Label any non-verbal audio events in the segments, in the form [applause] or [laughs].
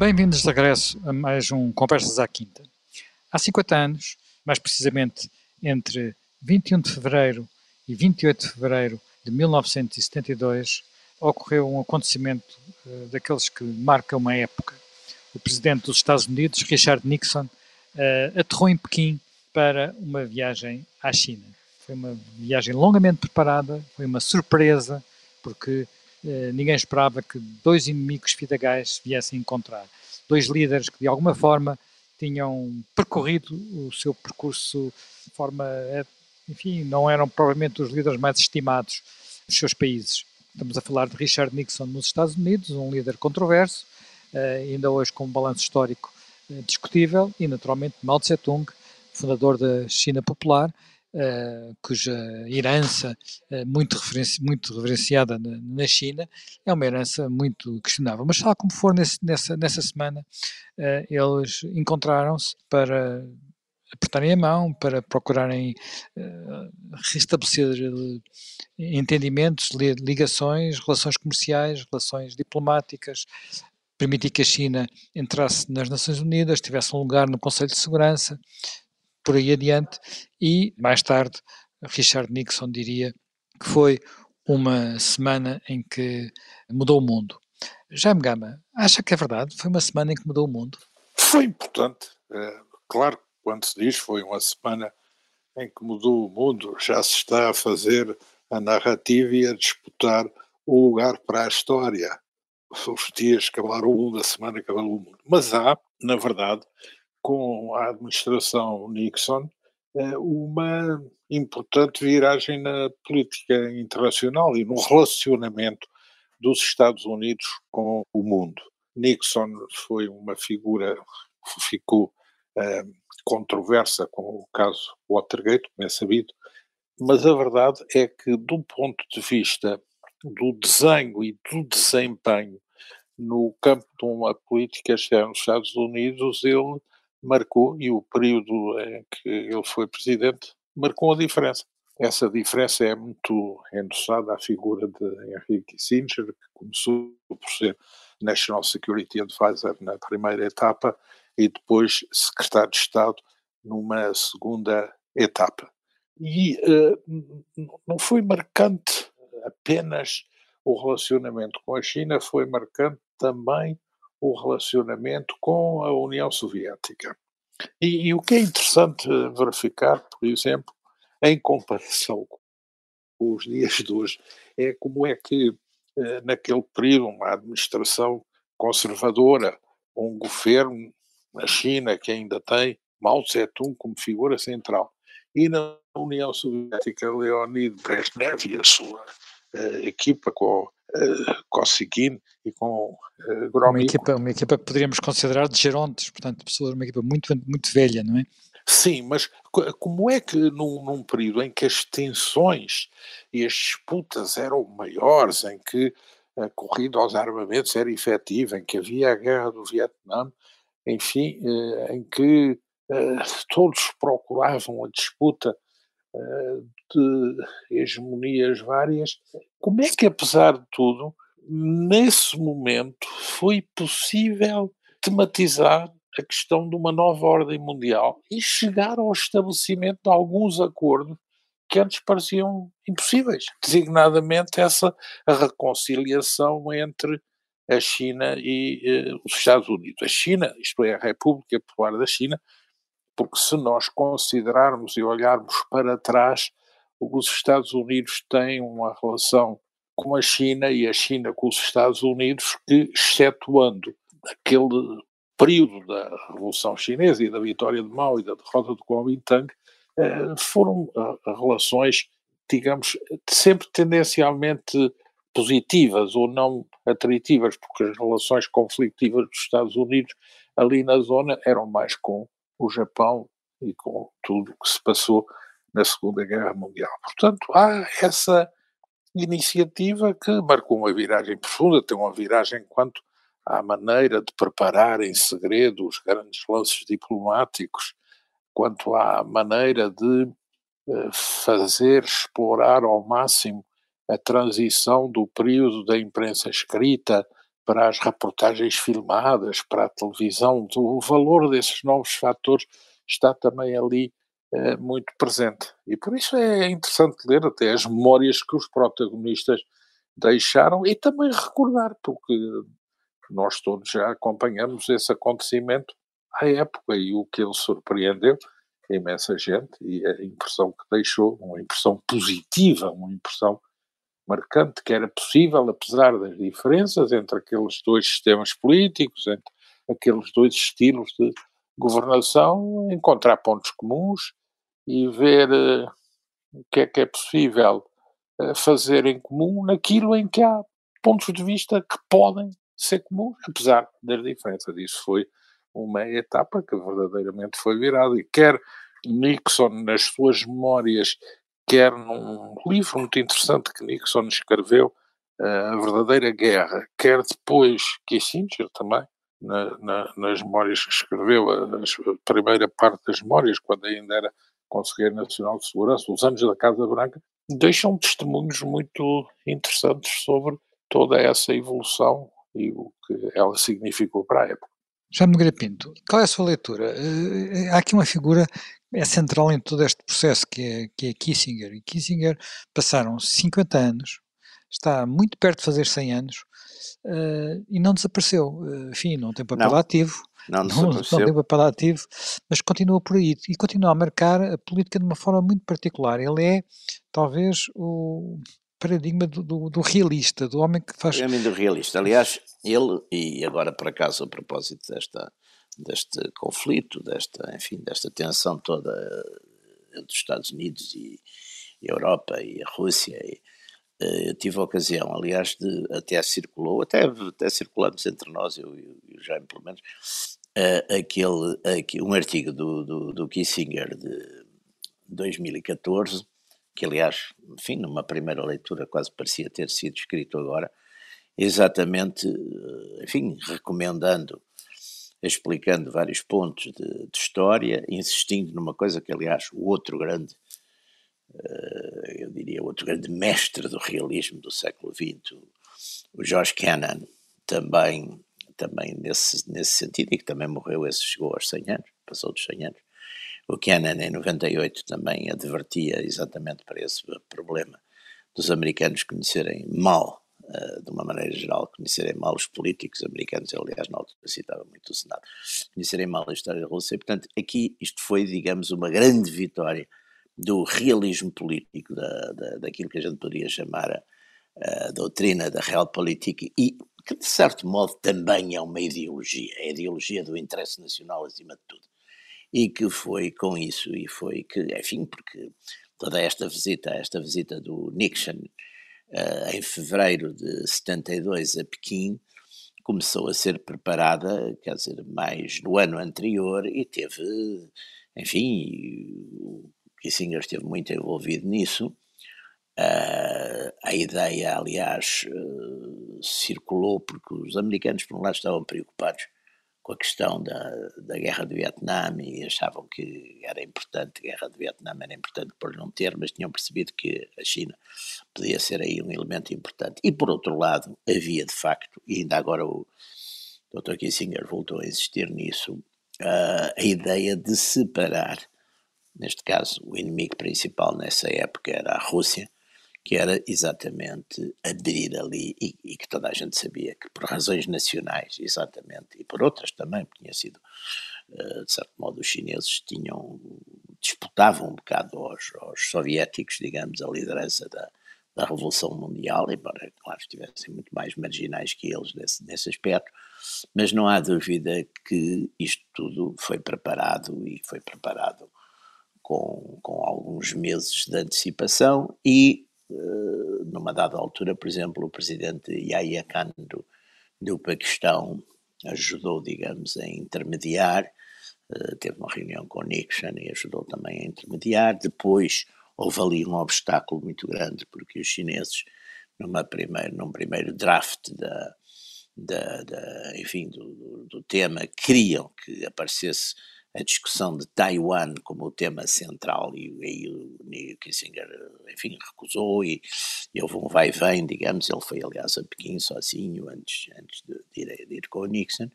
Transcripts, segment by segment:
Bem-vindos de regresso a mais um Conversas à Quinta. Há 50 anos, mais precisamente entre 21 de fevereiro e 28 de fevereiro de 1972, ocorreu um acontecimento uh, daqueles que marca uma época. O presidente dos Estados Unidos, Richard Nixon, uh, aterrou em Pequim para uma viagem à China. Foi uma viagem longamente preparada, foi uma surpresa, porque ninguém esperava que dois inimigos fidagais viessem encontrar. Dois líderes que, de alguma forma, tinham percorrido o seu percurso de forma, enfim, não eram provavelmente os líderes mais estimados dos seus países. Estamos a falar de Richard Nixon nos Estados Unidos, um líder controverso, uh, ainda hoje com um balanço histórico discutível, e naturalmente Mao Tse-tung, fundador da China Popular, uh, cuja herança muito, referenci muito reverenciada na, na, China é uma herança muito questionável. Mas, tal como for, nesse, nessa, nessa semana, eles encontraram-se para apertarem a mão, para procurarem restabelecer entendimentos, ligações, relações comerciais, relações diplomáticas, permitir que a China entrasse nas Nações Unidas, tivesse um lugar no Conselho de Segurança, por aí adiante, e mais tarde Richard Nixon diria que foi uma semana em que mudou o mundo. Jaime Gama, acha que é verdade? Foi uma semana em que mudou o mundo? Foi importante. É, claro quando se diz foi uma semana em que mudou o mundo, já se está a fazer a narrativa e a disputar o lugar para a história. Os dias acabaram o mundo, a semana acabou o mundo. Mas há, na verdade, com a administração Nixon, eh, uma importante viragem na política internacional e no relacionamento dos Estados Unidos com o mundo. Nixon foi uma figura que ficou eh, controversa com o caso Watergate, como é sabido, mas a verdade é que, do ponto de vista do desenho e do desempenho no campo de uma política externa nos Estados Unidos, ele marcou, e o período em que ele foi presidente, marcou a diferença. Essa diferença é muito endossada à figura de Henry Kissinger, que começou por ser National Security Advisor na primeira etapa e depois secretário de Estado numa segunda etapa. E uh, não foi marcante apenas o relacionamento com a China, foi marcante também o relacionamento com a União Soviética. E, e o que é interessante verificar, por exemplo, em comparação com os dias de hoje, é como é que, eh, naquele período, uma administração conservadora, um governo na China que ainda tem Mao Tse-tung como figura central, e na União Soviética Leonid Brezhnev e a sua equipa com uh, Kosygin e com uh, Gromyko. Uma equipa, uma equipa que poderíamos considerar de gerontes, portanto, pessoas, uma equipa muito, muito velha, não é? Sim, mas como é que num, num, período em que as tensões e as disputas eram maiores, em que a corrida aos armamentos era efetiva, em que havia a guerra do Vietnã, enfim, eh, em que eh, todos procuravam a disputa eh, de hegemonias várias, como é que, apesar de tudo, nesse momento foi possível tematizar a questão de uma nova ordem mundial e chegar ao estabelecimento de alguns acordos que antes pareciam impossíveis, designadamente essa reconciliação entre a China e eh, os Estados Unidos. A China, isto é, a República Popular da China, porque se nós considerarmos e olharmos para trás, os Estados Unidos têm uma relação com a China e a China com os Estados Unidos que, excetuando aquele período da Revolução Chinesa e da vitória de Mao e da derrota do Kuomintang, eh, foram eh, relações, digamos, sempre tendencialmente positivas ou não atrativas, porque as relações conflitivas dos Estados Unidos ali na zona eram mais com o Japão e com tudo o que se passou na Segunda Guerra Mundial. Portanto, há essa iniciativa que marcou uma viragem profunda, tem uma viragem quanto à maneira de preparar em segredo os grandes lances diplomáticos, quanto à maneira de eh, fazer explorar ao máximo a transição do período da imprensa escrita para as reportagens filmadas, para a televisão, o valor desses novos fatores está também ali eh, muito presente. E por isso é interessante ler até as memórias que os protagonistas deixaram e também recordar, porque nós todos já acompanhamos esse acontecimento à época e o que ele surpreendeu imensa gente e a impressão que deixou, uma impressão positiva, uma impressão marcante que era possível, apesar das diferenças entre aqueles dois sistemas políticos, entre aqueles dois estilos de governação, encontrar pontos comuns e ver uh, o que é que é possível uh, fazer em comum naquilo em que há pontos de vista que podem ser comuns, apesar das diferenças. Isso foi uma etapa que verdadeiramente foi virada e quer Nixon nas suas memórias, quer num livro muito interessante que Nixon escreveu, uh, A Verdadeira Guerra, quer depois Kissinger também, na, na, nas memórias que escreveu, a, primeira parte das memórias, quando ainda era Conselheiro Nacional de Segurança, os anos da Casa Branca, deixam testemunhos muito interessantes sobre toda essa evolução e o que ela significou para a época. Jaime Nogueira Pinto, qual é a sua leitura? Uh, há aqui uma figura é central em todo este processo que é, que é Kissinger. E Kissinger passaram 50 anos, está muito perto de fazer 100 anos uh, e não desapareceu. Uh, enfim, não tem papel não. ativo, não, não, não tem papel ativo, mas continua por aí e continua a marcar a política de uma forma muito particular. Ele é, talvez, o paradigma do, do, do realista, do homem que faz. O homem do realista. Aliás, ele, e agora por acaso, a propósito desta, deste conflito, desta, enfim, desta tensão toda entre os Estados Unidos e, e a Europa e a Rússia. E, eu tive a ocasião, aliás, de até circulou, até, até circulamos entre nós, eu e o Jaime pelo menos, uh, aquele, aquele, um artigo do, do, do Kissinger de 2014, que aliás, enfim, numa primeira leitura quase parecia ter sido escrito agora, exatamente, eh, enfim, recomendando, explicando vários pontos de, de história, insistindo numa coisa que, aliás, o outro grande, uh, eu diria, outro grande mestre do realismo do século XX, o George Kennan, também também nesse, nesse sentido, e que também morreu, esse chegou aos 100 anos, passou dos 100 anos. O Kennan, em 98, também advertia exatamente para esse problema dos americanos conhecerem mal, uh, de uma maneira geral, conhecerem mal os políticos americanos, aliás, na altura citava muito o Senado, conhecerem mal a história da Rússia. E, portanto, aqui isto foi, digamos, uma grande vitória do realismo político, da, da, daquilo que a gente poderia chamar a, a doutrina da realpolitik e que de certo modo também é uma ideologia, é a ideologia do interesse nacional acima de tudo. E que foi com isso, e foi que, enfim, porque toda esta visita, esta visita do Nixon uh, em fevereiro de 72 a Pequim, começou a ser preparada, quer dizer, mais no ano anterior e teve, enfim, o Kissinger esteve muito envolvido nisso, Uh, a ideia, aliás, uh, circulou porque os americanos, por um lado, estavam preocupados com a questão da, da guerra do Vietnã e achavam que era importante, a guerra do Vietnã era importante por não ter, mas tinham percebido que a China podia ser aí um elemento importante. E, por outro lado, havia de facto, e ainda agora o Dr. Kissinger voltou a insistir nisso, uh, a ideia de separar, neste caso, o inimigo principal nessa época era a Rússia, que era exatamente aderir ali e, e, que toda a gente sabia que por razões nacionais, exatamente, e por outras também, tinha sido, uh, de certo modo, os chineses tinham, disputavam um bocado aos, aos soviéticos, digamos, a liderança da, da Revolução Mundial, embora, claro, estivessem muito mais marginais que eles nesse, nesse aspecto, mas não há dúvida que isto tudo foi preparado e foi preparado com, com alguns meses de antecipação e eh, numa dada altura, por exemplo, o presidente Yahya Khan do, do Paquistão ajudou, digamos, a intermediar, uh, teve uma reunião com Nixon e ajudou também a intermediar. Depois houve ali um obstáculo muito grande, porque os chineses, numa primeiro, num primeiro draft da, da, da enfim, do, do, tema, queriam que aparecesse a discussão de Taiwan como o tema central e aí o Kissinger, enfim, recusou e, e houve um vai vem, digamos, ele foi aliás a Pequim sozinho antes, antes de, de, ir, de ir com o Nixon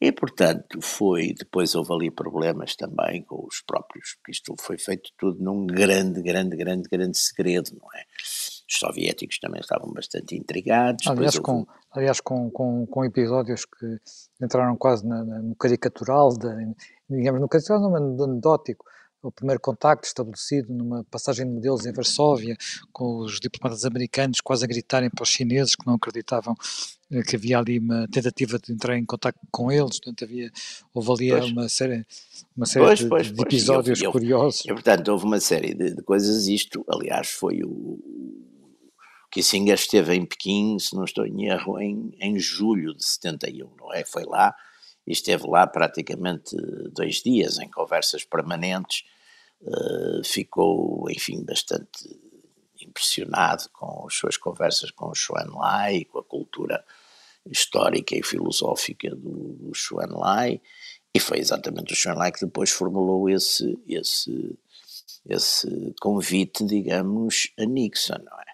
e, portanto, foi. Depois houve ali problemas também com os próprios, porque isto foi feito tudo num grande, grande, grande, grande segredo, não é? Os soviéticos também estavam bastante intrigados. Aliás, com, houve... aliás com, com, com, episódios que entraram quase na, na, no caricatural, de, digamos, no caricatural, no anedótico o primeiro contacto estabelecido numa passagem de modelos em Varsóvia, com os diplomatas americanos quase a gritarem para os chineses que não acreditavam eh, que havia ali uma tentativa de entrar em contato com eles, portanto havia, houve ali pois. uma série, uma série pois, de, pois, de, episódios eu, eu, curiosos. E, portanto, houve uma série de, de, coisas, isto, aliás, foi o Kissinger esteve em Pequim, se não estou em erro, em, em julho de 71, não é? Foi lá, e esteve lá praticamente dois dias em conversas permanentes, uh, ficou, enfim, bastante impressionado com as suas conversas com o Xuan Lai, com a cultura histórica e filosófica do, Xuan Lai, e foi exatamente o Xuan Lai que depois formulou esse, esse, esse convite, digamos, a Nixon, não é?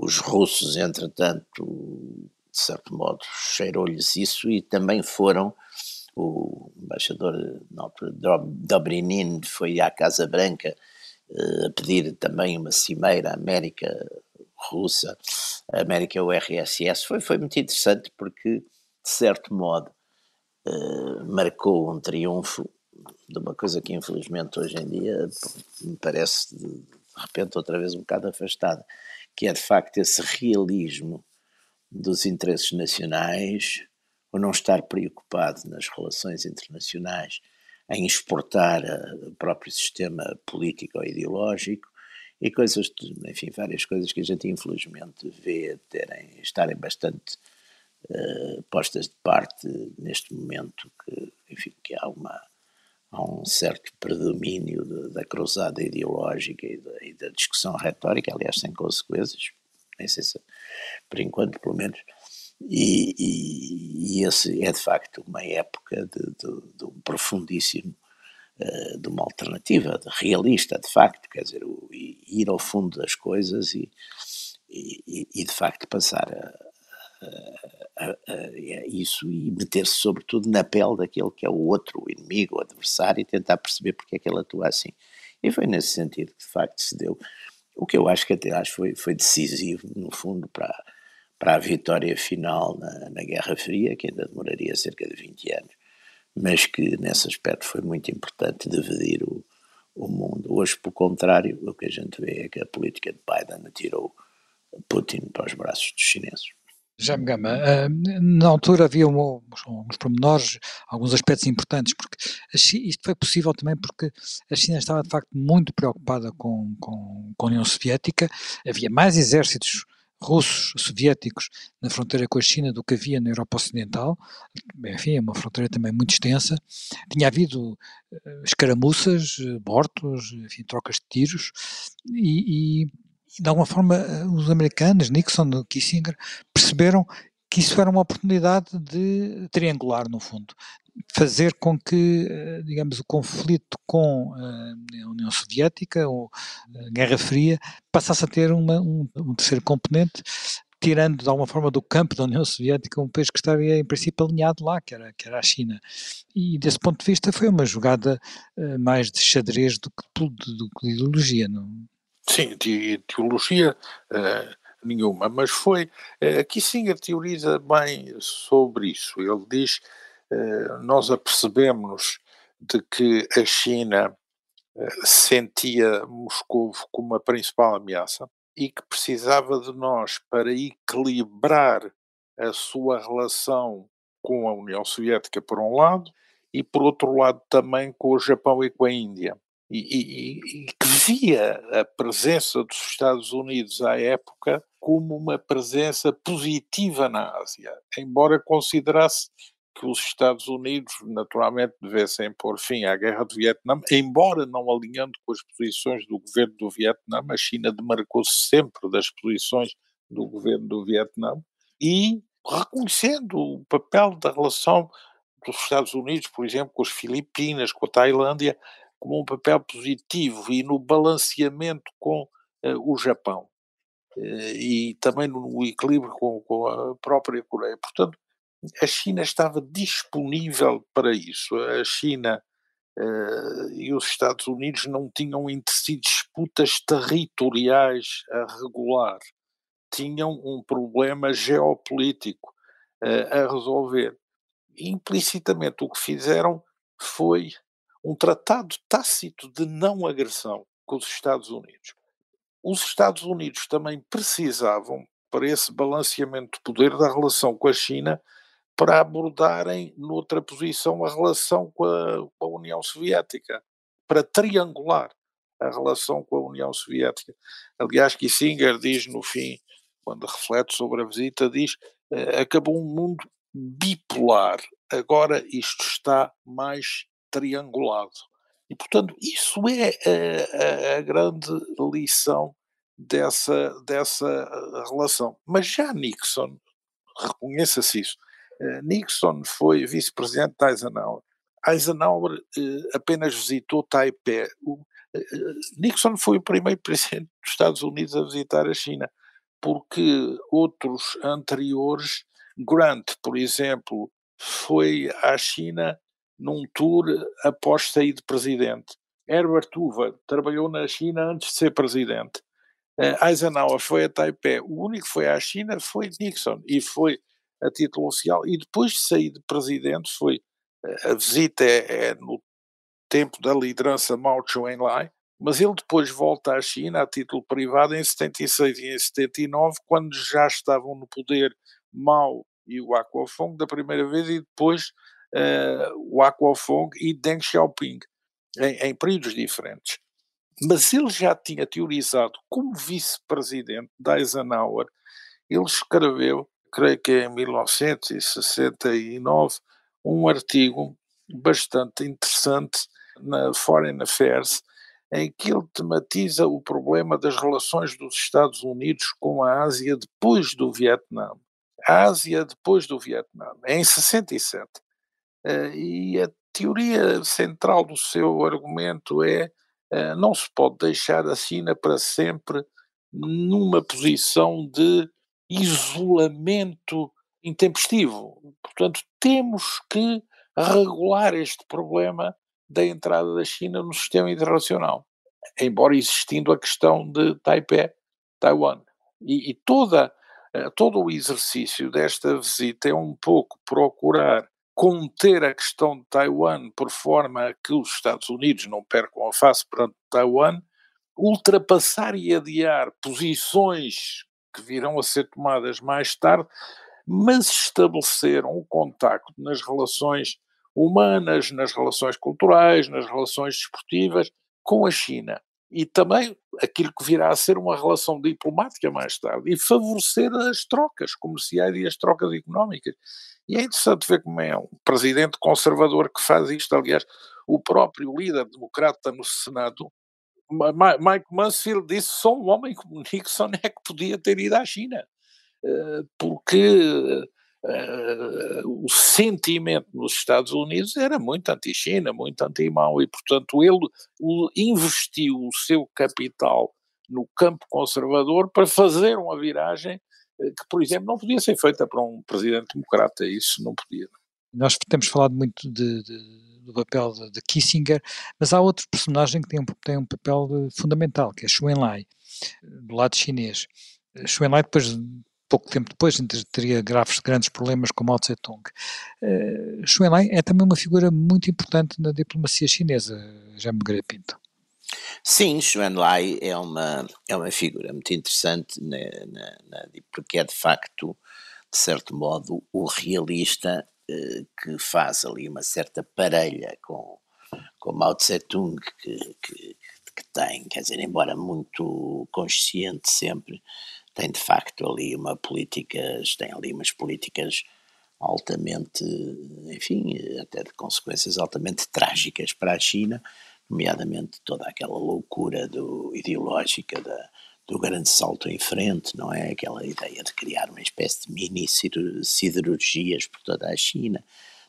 Os russos, entretanto, de certo modo, cheirou-lhes isso e também foram. O embaixador Dobrinin foi à Casa Branca uh, a pedir também uma cimeira América russa, América URSS, foi, foi muito interessante porque, de certo modo, uh, marcou um triunfo de uma coisa que infelizmente hoje em dia me parece de repente outra vez um bocado afastada, que é de facto esse realismo dos interesses nacionais ou não estar preocupado nas relações internacionais em exportar o próprio sistema político ou ideológico e coisas, enfim, várias coisas que a gente infelizmente vê terem, estarem bastante uh, postas de parte neste momento que, enfim, que há uma há um certo predomínio de, da cruzada ideológica e da, e da, discussão retórica, aliás, sem consequências, nem sei se, por enquanto, pelo menos, e, e, e, esse é de facto uma época de, de, de um profundíssimo, uh, de uma alternativa realista, de facto, quer dizer, o, ir ao fundo das coisas e, e de facto passar a, a, a isso e meter-se sobretudo na pele daquele que é o outro, o inimigo, o adversário e tentar perceber porque é que ele atua assim. E foi nesse sentido que de facto se deu o que eu acho que até acho foi, foi decisivo, no fundo, para, para a vitória final na, na Guerra Fria, que ainda demoraria cerca de 20 anos, mas que nesse aspecto foi muito importante dividir o, o mundo. Hoje, pelo contrário, o que a gente vê é que a política de Biden atirou Putin para os braços dos chineses. Já-me Gama, uh, na altura havia um, uns pormenores, alguns aspectos importantes, porque isto foi possível também porque a China estava de facto muito preocupada com, com, com a União Soviética, havia mais exércitos russos, soviéticos, na fronteira com a China do que havia na Europa Ocidental, enfim, é uma fronteira também muito extensa. Tinha havido uh, escaramuças, uh, mortos, enfim, trocas de tiros, e, de alguma forma eh, os americanos, Nixon, Kissinger, perceberam que isso era uma oportunidade de triangular, no fundo, fazer com que, eh, digamos, o conflito com eh, a União Soviética, ou a Guerra Fria, passasse a ter uma, um, um, terceiro componente, tirando de alguma forma do campo da União Soviética um país que estaria em princípio alinhado lá, que era, que era a China. E desse ponto de vista foi uma jogada mais de xadrez do que, de, do que de ideologia. Não? Sim, de ideologia uh, nenhuma, mas foi. Uh, Kissinger teoriza bem sobre isso. Ele diz eh, nós apercebemos de que a China eh, sentia Moscou como a principal ameaça e que precisava de nós para equilibrar a sua relação com a União Soviética, por um lado, e por outro lado também com o Japão e com a Índia. E, e, e, que via a presença dos Estados Unidos à época como uma presença positiva na Ásia, embora considerasse que os Estados Unidos naturalmente devessem pôr fim à guerra do Vietnã, embora não alinhando com as posições do governo do Vietnã, a China demarcou-se sempre das posições do governo do Vietnã e reconhecendo o papel da relação dos Estados Unidos, por exemplo, com as Filipinas, com a Tailândia, como um papel positivo e no balanceamento com uh, o Japão. Uh, e também no equilíbrio com, com, a própria Coreia. Portanto, a China estava disponível para isso. A China uh, e os Estados Unidos não tinham entre si disputas territoriais a regular. Tinham um problema geopolítico a resolver. Implicitamente, o que fizeram foi um tratado tácito de não agressão com os Estados Unidos. Os Estados Unidos também precisavam, para esse balanceamento de poder da relação com a China, para abordarem noutra posição a relação com a, com a União Soviética, para triangular a relação com a União Soviética. Aliás, Kissinger diz no fim, quando reflete sobre a visita, diz eh, acabou um mundo bipolar, agora isto está mais triangulado. E, portanto, isso é a, a, grande lição dessa, dessa relação. Mas já Nixon, reconheça-se isso, eh, Nixon foi vice-presidente de Eisenhower. Eisenhower eh, apenas visitou Taipei. Eh, Nixon foi o primeiro [laughs] presidente dos Estados Unidos a visitar a China, porque outros anteriores, Grant, por exemplo, foi à China num tour após sair de presidente. Herbert Hoover trabalhou na China antes de ser presidente. Uh, Eisenhower foi a Taipei. O único que foi à China foi Nixon e foi a título oficial. E depois de sair de presidente, foi uh, a visita é, é, no tempo da liderança Mao Chou-enlai, mas ele depois volta à China a título privado em 76 e em 79, quando já estavam no poder Mao e o Aquafong da primeira vez e depois o Aquafong e Deng Xiaoping, em, em períodos diferentes. Mas ele já tinha teorizado, como vice-presidente da Eisenhower, ele escreveu, creio que em 1969, um artigo bastante interessante na Foreign Affairs, em que ele tematiza o problema das relações dos Estados Unidos com a Ásia depois do Vietnã. A Ásia depois do Vietnã, em 67. Eh, e a teoria central do seu argumento é eh, não se pode deixar a China para sempre numa posição de isolamento intempestivo. Portanto, temos que regular este problema da entrada da China no sistema internacional, embora existindo a questão de Taipei, Taiwan. E, e toda, eh, todo o exercício desta visita é um pouco procurar conter a questão de Taiwan por forma a que os Estados Unidos não percam a face perante Taiwan, ultrapassar e adiar posições que virão a ser tomadas mais tarde, mas estabelecer um contacto nas relações humanas, nas relações culturais, nas relações desportivas com a China. E também aquilo que virá a ser uma relação diplomática mais tarde, e favorecer as trocas comerciais e as trocas económicas. E é interessante ver como é um presidente conservador que faz isto. Aliás, o próprio líder democrata no Senado, Mike Mansfield, disse só um homem como Nixon é que podia ter ido à China. Eh, porque uh, o sentimento nos Estados Unidos era muito anti-China, muito anti-Mao, e portanto ele investiu o seu capital no campo conservador para fazer uma viragem que, por exemplo, não podia ser feita para um presidente democrata, isso não podia. Nós temos falado muito de, de, do papel de, de, Kissinger, mas há outro personagem que tem um, tem um papel fundamental, que é Xu Enlai, do lado chinês. Xu Enlai depois pouco tempo depois teria graves, grandes problemas com Mao Tse-tung. Uh, Xu Enlai é também uma figura muito importante na diplomacia chinesa, já me Pinto. Sim, Xuan Lai é uma, é uma figura muito interessante, na, na, na, porque é de facto, de certo modo, o realista eh, que faz ali uma certa parelha com, com Mao Tse-tung, que, que, que tem, quer dizer, embora muito consciente sempre, tem de facto ali uma políticas, tem ali umas políticas altamente, enfim, até de consequências altamente trágicas para a China, nomeadamente toda aquela loucura do, ideológica da, do grande salto em frente, não é? Aquela ideia de criar uma espécie de mini siderurgias por toda a China,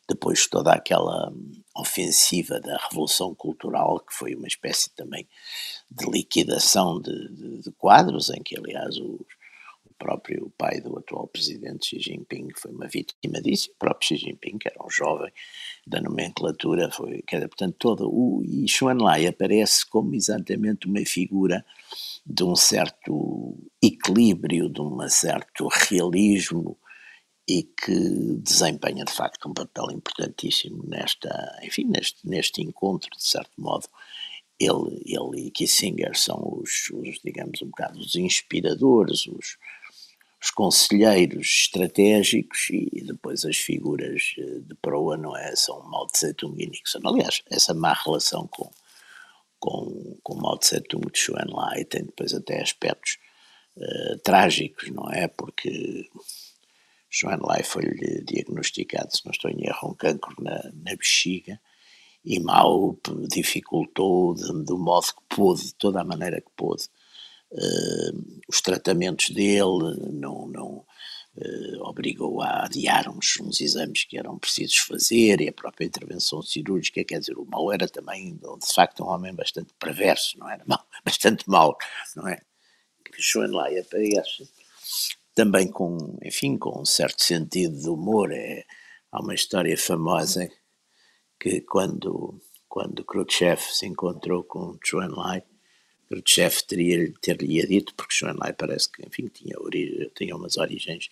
depois toda aquela ofensiva da Revolução Cultural, que foi uma espécie também de liquidação de, de, de quadros, em que, aliás, o próprio pai do atual presidente Xi Jinping foi uma vítima disso, o próprio Xi Jinping, que era um jovem da nomenclatura, foi, portanto, todo o, e Xuan Lai aparece como exatamente uma figura de um certo equilíbrio, de um certo realismo, e que desempenha de facto um papel importantíssimo nesta, enfim, neste, neste encontro, de certo modo. Ele, ele e Kissinger são os, os, digamos, um bocado os inspiradores, os, os conselheiros estratégicos e depois as figuras eh, de proa, não é? São Mao Tse-tung e Nixon. Aliás, essa má relação com, com, com Mao Tse-tung de Chuen Lai tem depois até aspectos uh, trágicos, não é? Porque Joan Lai foi-lhe diagnosticado, se não estou em erro, um cancro na, na bexiga e Mao dificultou de, do modo que pôde, de toda a maneira que pôde, uh, os tratamentos dele, não, não uh, obrigou a adiar uns, uns, exames que eram precisos fazer e a própria intervenção cirúrgica, quer dizer, o Mao era também, de facto, um homem bastante perverso, não era? Mal, [laughs] bastante mau, não é? Que Lai aparece também com, enfim, com um certo sentido de humor. É, há uma história famosa que quando, quando Khrushchev se encontrou com Chuen Lai, Khrushchev teria ter-lhe dito, porque Chuen Lai parece que, enfim, tinha, tinha umas origens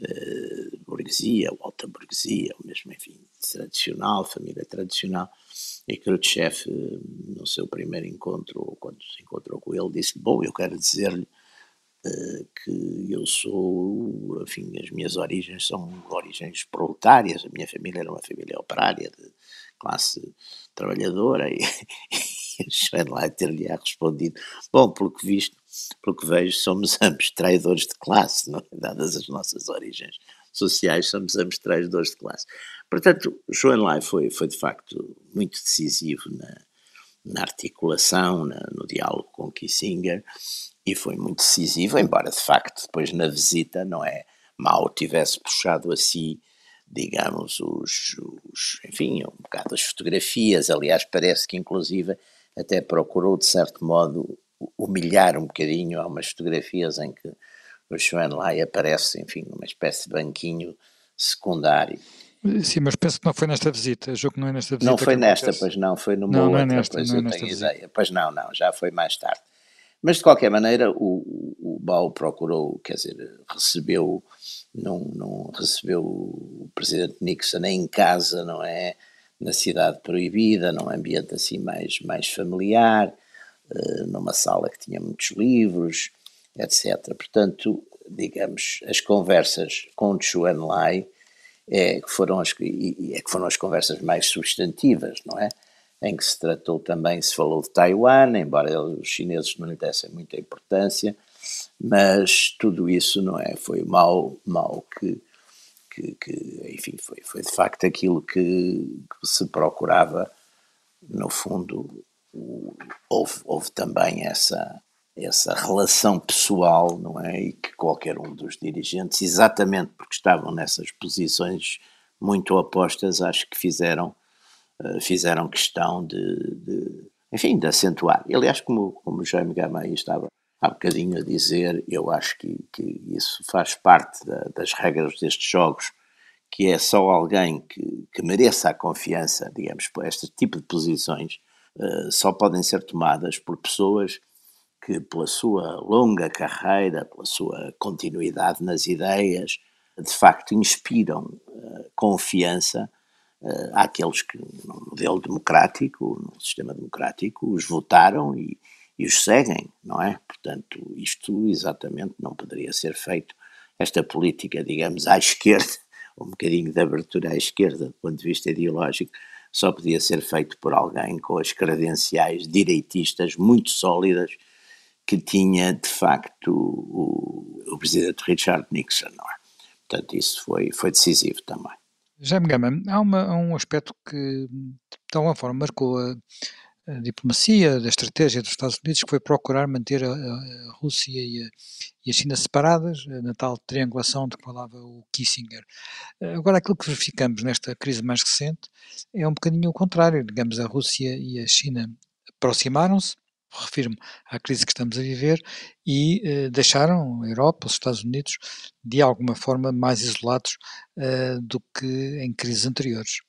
uh, burguesia, ou alta burguesia, ou mesmo, enfim, tradicional, família tradicional, e Khrushchev, no seu primeiro encontro, quando se encontrou com ele, disse bom, eu quero dizer-lhe eh, que eu sou, enfim, as minhas origens são origens proletárias, a minha família era uma família operária, de classe trabalhadora, e, e [laughs] lá ter-lhe respondido, bom, pelo que visto, pelo que vejo, somos [laughs] ambos traidores de classe, não é? dadas as nossas origens sociais, somos ambos traidores de classe. Portanto, Lai foi, foi de facto muito decisivo na, na articulação, na, no diálogo com Kissinger, e foi muito decisivo, embora de facto depois na visita, não é, mal tivesse puxado a si, digamos, os, os, enfim, um bocado as fotografias, aliás parece que inclusive até procurou de certo modo humilhar um bocadinho, há umas fotografias em que o Joan Lai aparece, enfim, numa espécie de banquinho secundário. Sim, mas penso que não foi nesta visita, jogo que não é nesta visita. Não foi nesta, pois não, foi numa não, outra, não é nesta, pois não é tenho visita. ideia. Pois não, não, já foi mais tarde. Mas, de qualquer maneira, o, o Bau procurou, quer dizer, recebeu, não, não recebeu o presidente Nixon em casa, não é? Na cidade proibida, num ambiente assim mais, mais familiar, uh, numa sala que tinha muitos livros, etc. Portanto, digamos, as conversas com Chuan Lai é, que foram as, é que foram as conversas mais substantivas, não é? em que se tratou também, se falou de Taiwan, embora os chineses não lhe dessem muita importância, mas tudo isso não é, foi mal, mal que, que, que enfim, foi, foi de facto aquilo que, que se procurava, no fundo, houve, houve também essa, essa relação pessoal, não é? E que qualquer um dos dirigentes, exatamente porque estavam nessas posições muito opostas, acho que fizeram eh, fizeram questão de, de, enfim, de acentuar. Aliás, como, como o Jaime Gama estava há bocadinho a dizer, eu acho que, que isso faz parte da, das regras destes jogos, que é só alguém que, que mereça a confiança, digamos, por este tipo de posições, uh, só podem ser tomadas por pessoas que, pela sua longa carreira, pela sua continuidade nas ideias, de facto inspiram uh, confiança uh, àqueles que, no modelo democrático, no sistema democrático, os votaram e, e os seguem, não é? Portanto, isto exatamente não poderia ser feito. Esta política, digamos, à [laughs] esquerda, um bocadinho de abertura à esquerda, do ponto de vista ideológico, só podia ser feito por alguém com as credenciais direitistas muito sólidas que tinha, de facto, o, o presidente Richard Nixon, não é? Portanto, isso foi, foi decisivo também. Jaime Gama, há, uma, há um aspecto que de alguma forma marcou a, diplomacia, da estratégia dos Estados Unidos, que foi procurar manter a, a Rússia e a, e a, China separadas, na tal triangulação de que falava o Kissinger. Agora, aquilo que verificamos nesta crise mais recente é um bocadinho o contrário. Digamos, a Rússia e a China aproximaram-se, refiro-me à crise que estamos a viver, e eh, deixaram a Europa, os Estados Unidos, de alguma forma mais isolados uh, do que em crises anteriores.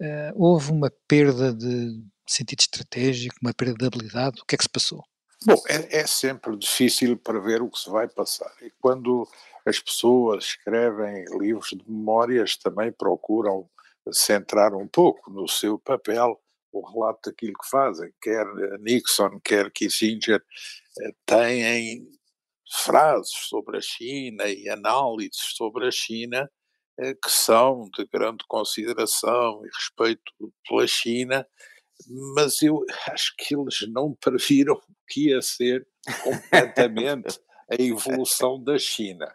Uh, houve uma perda de sentido estratégico, uma perda de habilidade, o que é que se passou? Bom, é, é sempre difícil prever o que se vai passar, e quando as pessoas escrevem livros de memórias também procuram centrar um pouco no seu papel o relato daquilo que fazem, quer Nixon, quer Kissinger, eh, têm frases sobre a China e análises sobre a China eh, que são de grande consideração e respeito pela China, mas eu acho que eles não previram o que ia ser completamente [laughs] a evolução da China.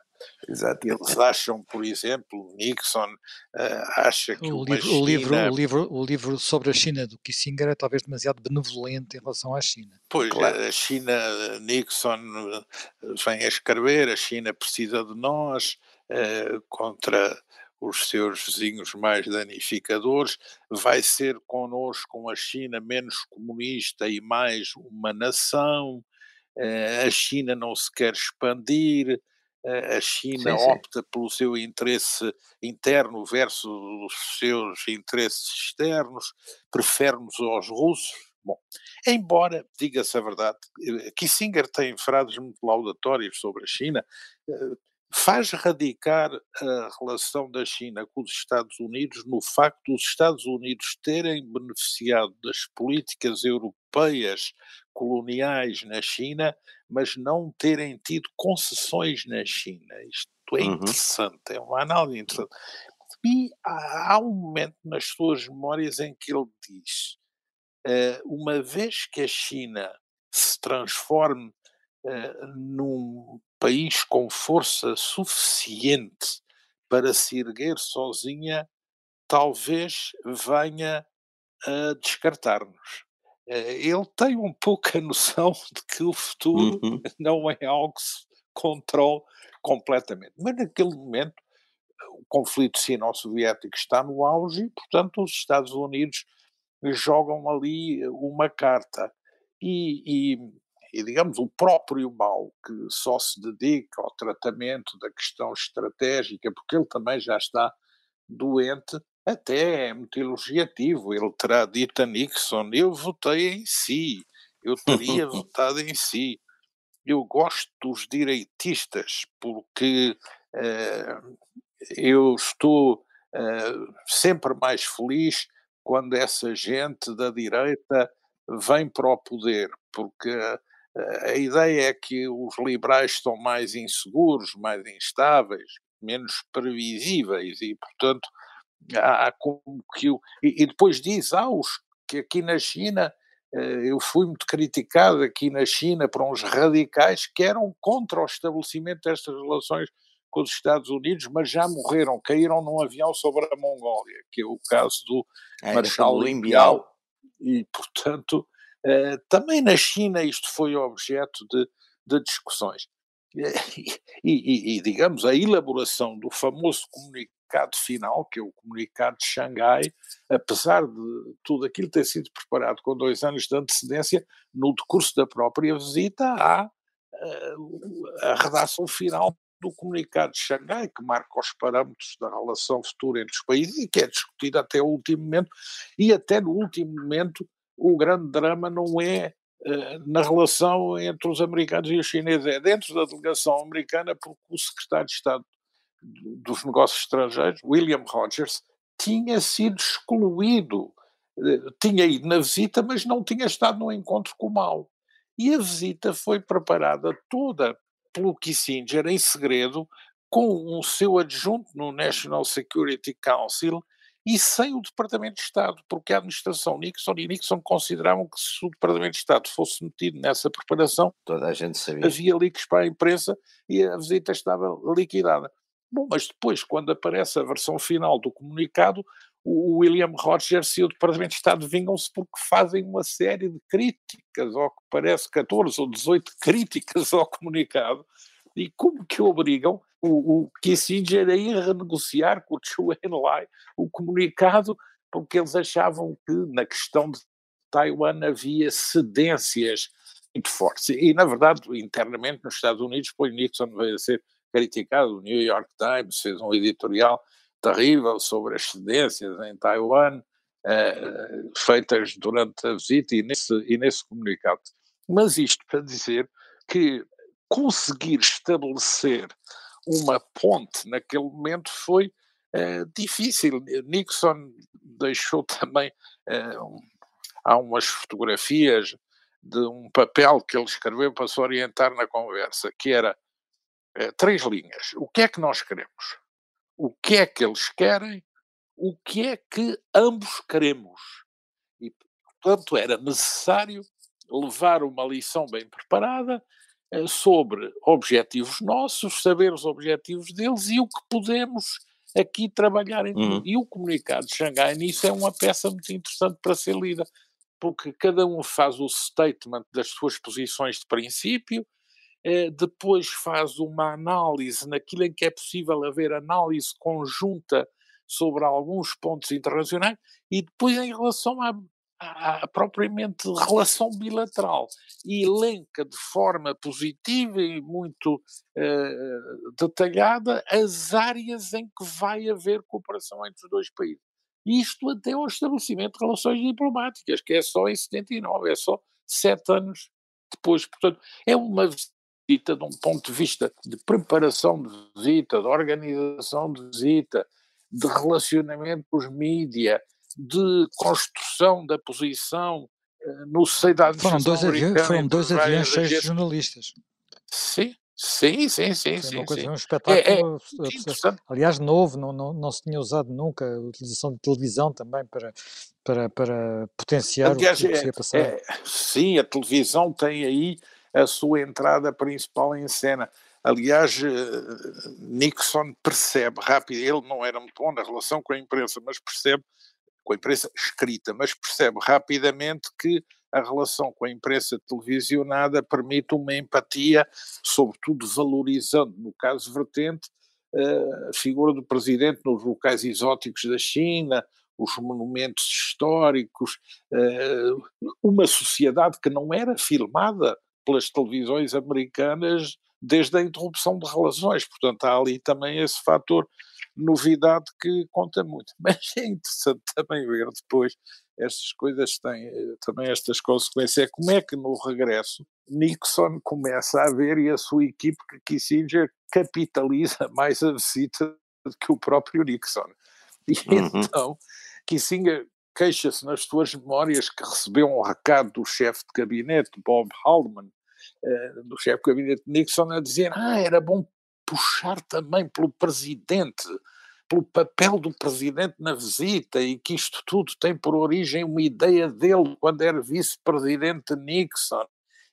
Exato. Eles acham, por exemplo, Nixon uh, acha que o livro, China... o, livro, o, livro, o livro sobre a China do Kissinger é talvez demasiado benevolente em relação à China. Pois, claro. a China, Nixon eh, vem a escrever, a China precisa de nós uh, contra os seus vizinhos mais danificadores, vai ser connosco a China menos comunista e mais uma nação, a China não se quer expandir, a China sim, opta pelo seu interesse interno versus os seus interesses externos, prefere-nos aos russos. Bom, embora, diga-se a verdade, eh, Kissinger tem frases muito laudatórias sobre a China, eh, faz radicar a relação da China com os Estados Unidos no facto dos Estados Unidos terem beneficiado das políticas europeias coloniais na China, mas não terem tido concessões na China. Isto é uhum. interessante, é uma análise interessante. E há, há, um momento nas suas memórias em que ele diz: uh, uma vez que a China se transforme uh, num país com força suficiente para se erguer sozinha, talvez venha a descartar-nos. Eh, ele tem um pouco a noção [laughs] de que o futuro uhum. [laughs] não é algo que se controle completamente. Mas naquele momento o conflito sino-soviético está no auge e, portanto, os Estados Unidos jogam ali uma carta. E, e, e, digamos, o próprio mal que só se dedica ao tratamento da questão estratégica, porque ele também já está doente, até é muito elogiativo. Ele terá dito a Nixon: Eu votei em si, eu teria [laughs] votado em si. Eu gosto dos direitistas porque uh, eu estou uh, sempre mais feliz quando essa gente da direita vem para o poder, porque a ideia é que os liberais estão mais inseguros, mais instáveis, menos previsíveis e, portanto, há como que o, e, e, depois diz, ah, os, que aqui na China eh, eu fui muito criticado aqui na China por uns radicais que eram contra o estabelecimento destas relações com os Estados Unidos, mas já morreram, caíram num avião sobre a Mongólia, que é o caso do é, Marshal Limbiao. E, portanto, também na China isto foi objeto de, de discussões. [laughs] E, e, e, digamos, a elaboração do famoso comunicado final, que é o comunicado de Xangai, apesar de tudo aquilo ter sido preparado com dois anos de antecedência, no decurso da própria visita há uh, a redação final do comunicado de Xangai, que marca os parâmetros da relação futura entre os países e que é discutido até o último momento, e até no último momento o grande drama não é uh, na relação entre os americanos e os chineses, é dentro da delegação americana, porque o secretário de Estado dos negócios estrangeiros, William Rogers, tinha sido excluído. Eh, tinha ido na visita, mas não tinha estado no encontro com o Mao. E a visita foi preparada toda pelo Kissinger em segredo, com o seu adjunto no National Security Council e sem o Departamento de Estado, porque a administração Nixon e Nixon consideravam que se o Departamento de Estado fosse metido nessa preparação, toda a gente sabia. Havia leaks para a imprensa e a visita estava liquidada. Bom, mas depois, quando aparece a versão final do comunicado, o William Rogers e o Departamento de Estado vingam-se porque fazem uma série de críticas, ou que parece 14 ou 18 críticas ao comunicado, e como que obrigam o, o Kissinger a ir renegociar com o Chu [laughs] Enlai o comunicado, porque eles achavam que na questão de Taiwan havia cedências muito fortes. E, na verdade, internamente nos Estados Unidos, depois Nixon veio a ser criticado, o New York Times fez um editorial terrível sobre as cedências em Taiwan, eh, feitas durante a visita e nesse, e nesse comunicado. Mas isto para dizer que conseguir estabelecer uma ponte naquele momento foi eh, difícil. Nixon deixou [laughs] também, um, há umas fotografias de um papel que ele escreveu para se orientar na conversa, que era três linhas. O que é que nós queremos? o que é que eles querem, o que é que ambos queremos. E, portanto, era necessário levar uma lição bem preparada sobre objetivos nossos, saber os objetivos deles e o que podemos aqui trabalhar em uhum. E o comunicado de Xangai nisso é uma peça muito interessante para ser lida, porque cada um faz o statement das suas posições de princípio, eh, depois faz uma análise naquilo em que é possível haver análise conjunta sobre alguns pontos internacionais e depois em relação à, à, propriamente relação bilateral e elenca de forma positiva e muito eh, detalhada as áreas em que vai haver cooperação entre os dois países. Isto até ao estabelecimento de relações diplomáticas, que é só em 79, é só sete anos depois. Portanto, é uma visita de um ponto de vista de preparação de visita, de organização de visita, de relacionamento com os mídia, de construção da posição uh, no seio da Foram dois, aviões, foram dois aviões cheios de jornalistas. Sim, sim, sim, sim. sim, coisa, sim. um espetáculo, é, é, aliás, novo, não, não, não se tinha usado nunca a utilização de televisão também para, para, para potenciar aliás, o que, é, ia passar. É, sim, a televisão tem aí a sua entrada principal em cena. Aliás, eh, Nixon percebe rápido, ele não era muito bom na relação com a imprensa, mas percebe, com a imprensa escrita, mas percebe rapidamente que a relação com a imprensa televisionada permite uma empatia, sobretudo valorizando, no caso vertente, eh, a figura do presidente nos locais exóticos da China, os monumentos históricos, eh, uma sociedade que não era filmada pelas televisões americanas desde a interrupção de relações. Portanto, há ali também esse fator novidade que conta muito. [laughs] Mas é interessante também ver depois estas coisas têm eh, também estas consequências. É como é que no regresso Nixon começa a ver e a sua equipe que Kissinger capitaliza [laughs] mais a visita do que o próprio Nixon. E uhum. então Kissinger queixa-se nas suas memórias que recebeu um recado do chefe de gabinete, Bob Haldeman, eh, do chefe de gabinete Nixon, a dizer: ah, era bom puxar também pelo presidente, pelo papel do presidente na visita e que isto tudo tem por origem uma ideia dele quando era vice-presidente Nixon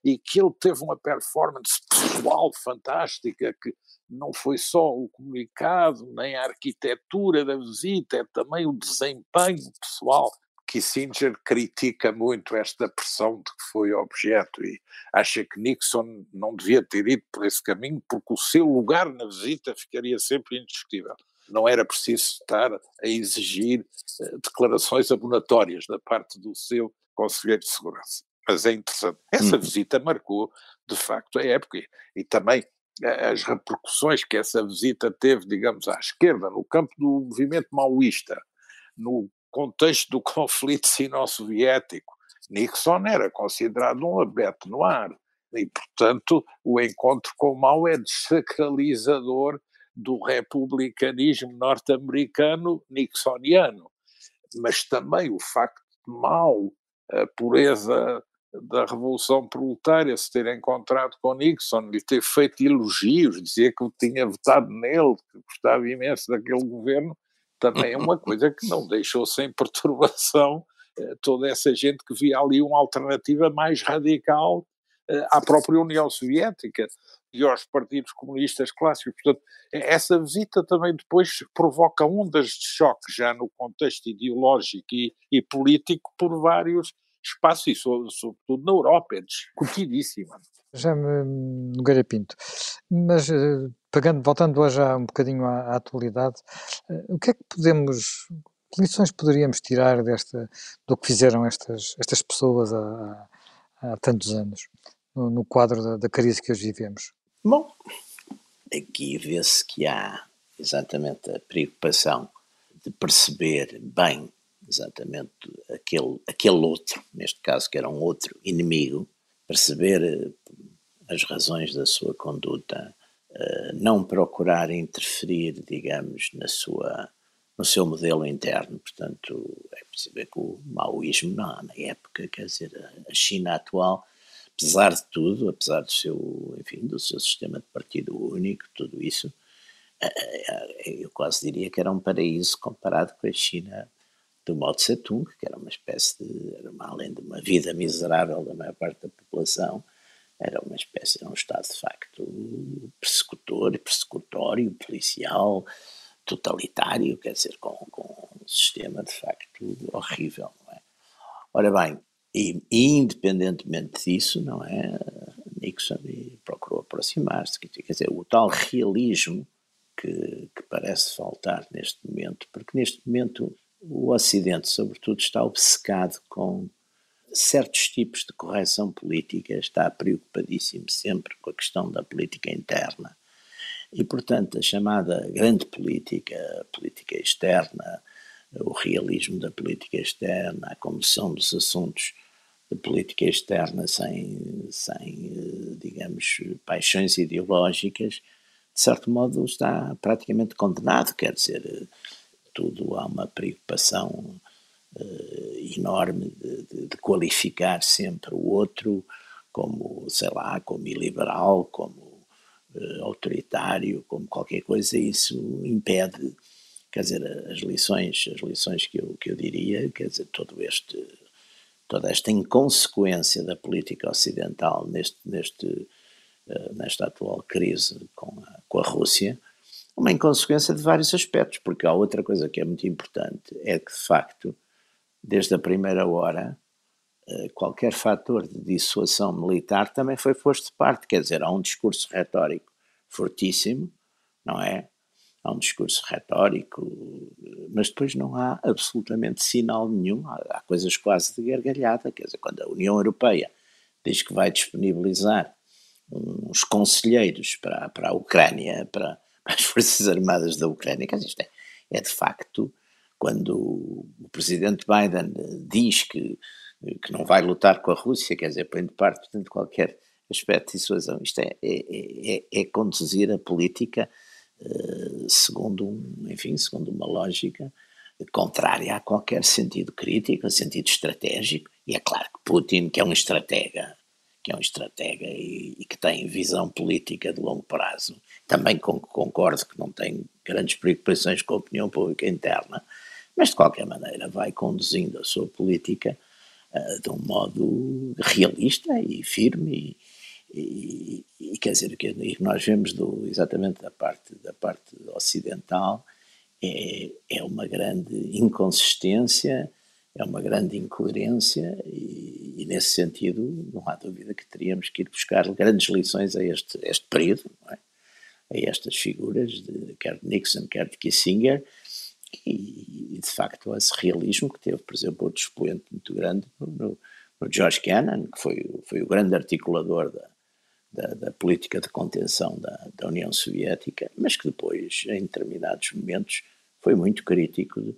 e que ele teve uma performance pessoal fantástica que não foi só o comunicado, nem a arquitetura da visita, é também o desempenho pessoal. Kissinger critica muito esta pressão de que foi objeto e acha que Nixon não devia ter ido por esse caminho porque o seu lugar na visita ficaria sempre indiscutível. Não era preciso estar a exigir uh, declarações abonatórias da parte do seu conselheiro de segurança. Mas é interessante. Essa hum. visita marcou, de facto, a época e também as repercussões que essa visita teve, digamos, à esquerda, no campo do movimento maoísta, no contexto do [laughs] conflito sino-soviético, Nixon era considerado um abeto no ar. E, portanto, o encontro com Mao é desacralizador do republicanismo norte-americano nixoniano. Mas também o facto de Mao, a pureza da Revolução Proletária se ter encontrado com Nixon, lhe ter feito elogios, dizer que tinha votado nele, que gostava imenso daquele governo, também é uma coisa que não deixou sem perturbação eh, toda essa gente que via ali uma alternativa mais radical à própria União Soviética e aos partidos comunistas clássicos. Portanto, essa visita também depois provoca ondas de choque já no contexto ideológico e, e político por vários espaços, e sobretudo na Europa, é discutidíssima. Já me Nogueira Pinto, mas eh, pegando, voltando hoje um bocadinho à, à atualidade, eh, o que é que podemos, que lições poderíamos tirar desta, do que fizeram estas, estas pessoas há, há tantos anos, no, no quadro da, da crise que hoje vivemos? Bom, aqui vê-se que há exatamente a preocupação de perceber bem exatamente aquele, aquele outro, neste caso que era um outro inimigo, perceber eh, as razões da sua conduta, eh, não procurar interferir, digamos, na sua, no seu modelo interno. Portanto, é perceber que o maoísmo, na, na época, quer dizer, a China atual, apesar de tudo, apesar do seu, enfim, do seu sistema de partido único, tudo isso, eh, eu quase diria que era um paraíso comparado com a China do Mao Tse Tung, que era uma espécie de, era uma, além de uma vida miserável da maior parte da população, era uma espécie, era um Estado de facto persecutor, persecutório, policial, totalitário, quer dizer, com, com um sistema de facto horrível, não é? Ora bem, e, independentemente disso, não é? Nixon procurou aproximar-se, quer dizer, o tal realismo que, que, parece faltar neste momento, porque neste momento o Ocidente, sobretudo, está obcecado com certos tipos de correção política, está preocupadíssimo sempre com a questão da política interna. E, portanto, a chamada grande política, a política externa, o realismo da política externa, a condução dos assuntos de política externa sem, sem digamos, paixões ideológicas, de certo modo está praticamente condenado, quer dizer, tudo há uma preocupação uh, enorme de, de, de, qualificar sempre o outro como, sei lá, como iliberal, como uh, autoritário, como qualquer coisa, isso impede quer dizer, as lições, as lições que eu, que eu diria, quer dizer, todo este, toda esta inconsequência da política ocidental neste, neste, uh, nesta atual crise com a, com a Rússia, uma inconsequência de vários aspectos, porque há outra coisa que é muito importante, é que de facto, desde a primeira hora, uh, qualquer fator de dissuasão militar também foi posto de parte, quer dizer, há um discurso retórico fortíssimo, não é? há um discurso retórico, mas depois não há absolutamente sinal nenhum, há, há coisas quase de gargalhada, quer dizer, quando a União Europeia diz que vai disponibilizar uns conselheiros para, para a Ucrânia, para, as [laughs] Forças Armadas da Ucrânia, isto é, é de facto, quando o presidente Biden diz que, que não vai lutar com a Rússia, quer dizer, põe de parte, portanto, qualquer aspecto de dissuasão. Isto é, é, é, é conduzir a política eh, segundo, um, enfim, segundo uma lógica contrária a qualquer sentido crítico, sentido estratégico, e é claro que Putin, que é um estratega, que é um estratega e, e que tem visão política de longo prazo, também concordo que não tem grandes preocupações com a opinião pública interna, mas de qualquer maneira vai conduzindo a sua política uh, de um modo realista e firme e, e, quer dizer, o que nós vemos do, exatamente da parte, da parte ocidental é, é uma grande inconsistência, é uma grande incoerência e, e, nesse sentido não há dúvida que teríamos que ir buscar grandes lições a este, este período, é? A estas figuras, de, quer de Nixon, quer de Kissinger, e, de facto esse realismo que teve, por exemplo, outro expoente muito grande no, no George Kennan, que foi, foi o grande articulador da, da, da, política de contenção da, da, União Soviética, mas que depois, em determinados momentos, foi muito crítico de,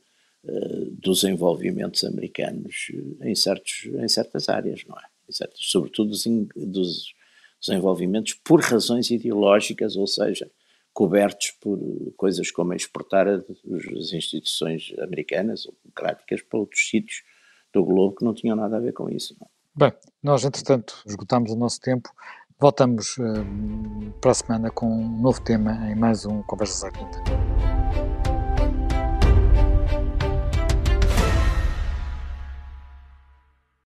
uh, dos envolvimentos americanos em, certos, em certas áreas, não é? Certas, sobretudo dos, dos, dos envolvimentos por razões ideológicas, ou seja, cobertos por coisas como exportar as instituições americanas ou democráticas para outros sítios do globo que não tinham nada a ver com isso. É? Bem, nós entretanto esgotámos o nosso tempo. Voltamos uh, para a semana com um novo tema em mais um Conversas à Quinta.